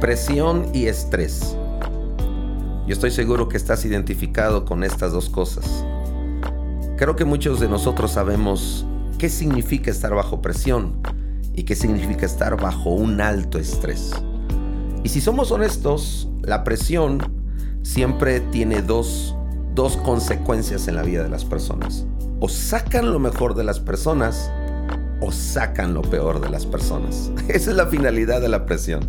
Presión y estrés. Yo estoy seguro que estás identificado con estas dos cosas. Creo que muchos de nosotros sabemos qué significa estar bajo presión y qué significa estar bajo un alto estrés. Y si somos honestos, la presión siempre tiene dos, dos consecuencias en la vida de las personas. O sacan lo mejor de las personas sacan lo peor de las personas. Esa es la finalidad de la presión.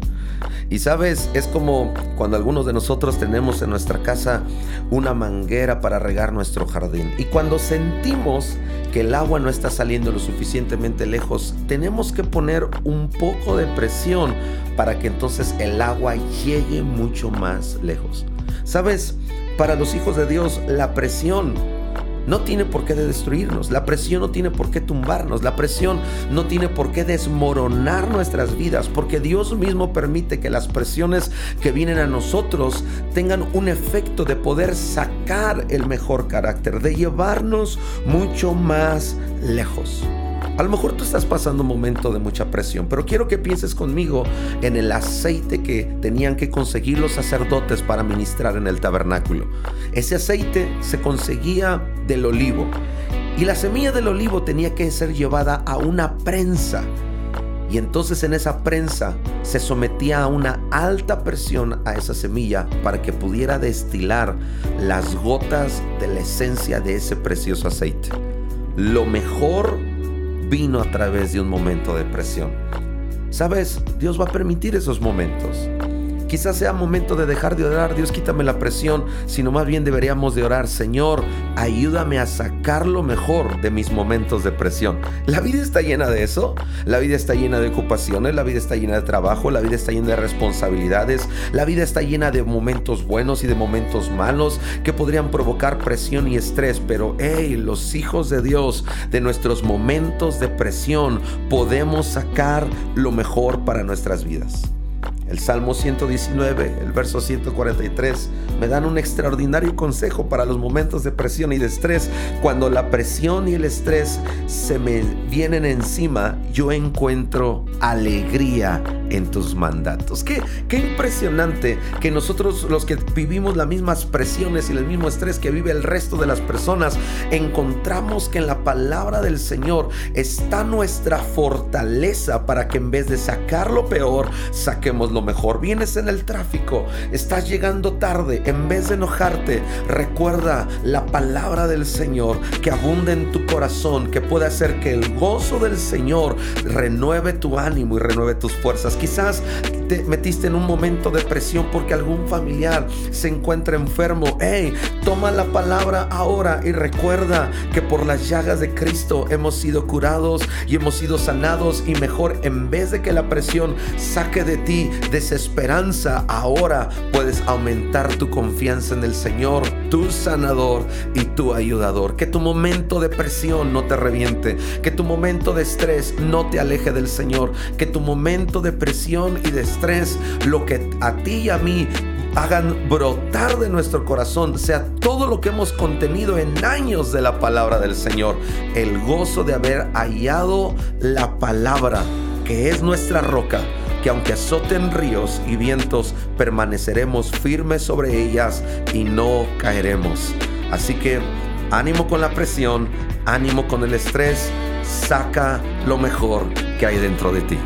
Y sabes, es como cuando algunos de nosotros tenemos en nuestra casa una manguera para regar nuestro jardín. Y cuando sentimos que el agua no está saliendo lo suficientemente lejos, tenemos que poner un poco de presión para que entonces el agua llegue mucho más lejos. Sabes, para los hijos de Dios la presión no tiene por qué destruirnos, la presión no tiene por qué tumbarnos, la presión no tiene por qué desmoronar nuestras vidas, porque Dios mismo permite que las presiones que vienen a nosotros tengan un efecto de poder sacar el mejor carácter, de llevarnos mucho más lejos. A lo mejor tú estás pasando un momento de mucha presión, pero quiero que pienses conmigo en el aceite que tenían que conseguir los sacerdotes para ministrar en el tabernáculo. Ese aceite se conseguía del olivo y la semilla del olivo tenía que ser llevada a una prensa. Y entonces en esa prensa se sometía a una alta presión a esa semilla para que pudiera destilar las gotas de la esencia de ese precioso aceite. Lo mejor vino a través de un momento de presión. Sabes, Dios va a permitir esos momentos. Quizás sea momento de dejar de orar, Dios quítame la presión, sino más bien deberíamos de orar, Señor, ayúdame a sacar lo mejor de mis momentos de presión. La vida está llena de eso, la vida está llena de ocupaciones, la vida está llena de trabajo, la vida está llena de responsabilidades, la vida está llena de momentos buenos y de momentos malos que podrían provocar presión y estrés, pero hey, los hijos de Dios, de nuestros momentos de presión, podemos sacar lo mejor para nuestras vidas. El Salmo 119, el verso 143, me dan un extraordinario consejo para los momentos de presión y de estrés. Cuando la presión y el estrés se me vienen encima, yo encuentro alegría en tus mandatos. Qué, qué impresionante que nosotros los que vivimos las mismas presiones y el mismo estrés que vive el resto de las personas, encontramos que en la palabra del Señor está nuestra fortaleza para que en vez de sacar lo peor, saquemos lo mejor. Vienes en el tráfico, estás llegando tarde, en vez de enojarte, recuerda la palabra del Señor que abunda en tu corazón, que puede hacer que el gozo del Señor renueve tu ánimo y renueve tus fuerzas. Quizás te metiste en un momento de presión porque algún familiar se encuentra enfermo. Hey, toma la palabra ahora y recuerda que por las llagas de Cristo hemos sido curados y hemos sido sanados y mejor en vez de que la presión saque de ti desesperanza, ahora puedes aumentar tu confianza en el Señor, tu sanador y tu ayudador. Que tu momento de presión no te reviente, que tu momento de estrés no te aleje del Señor, que tu momento de presión y de lo que a ti y a mí hagan brotar de nuestro corazón sea todo lo que hemos contenido en años de la palabra del Señor. El gozo de haber hallado la palabra que es nuestra roca que aunque azoten ríos y vientos, permaneceremos firmes sobre ellas y no caeremos. Así que ánimo con la presión, ánimo con el estrés, saca lo mejor que hay dentro de ti.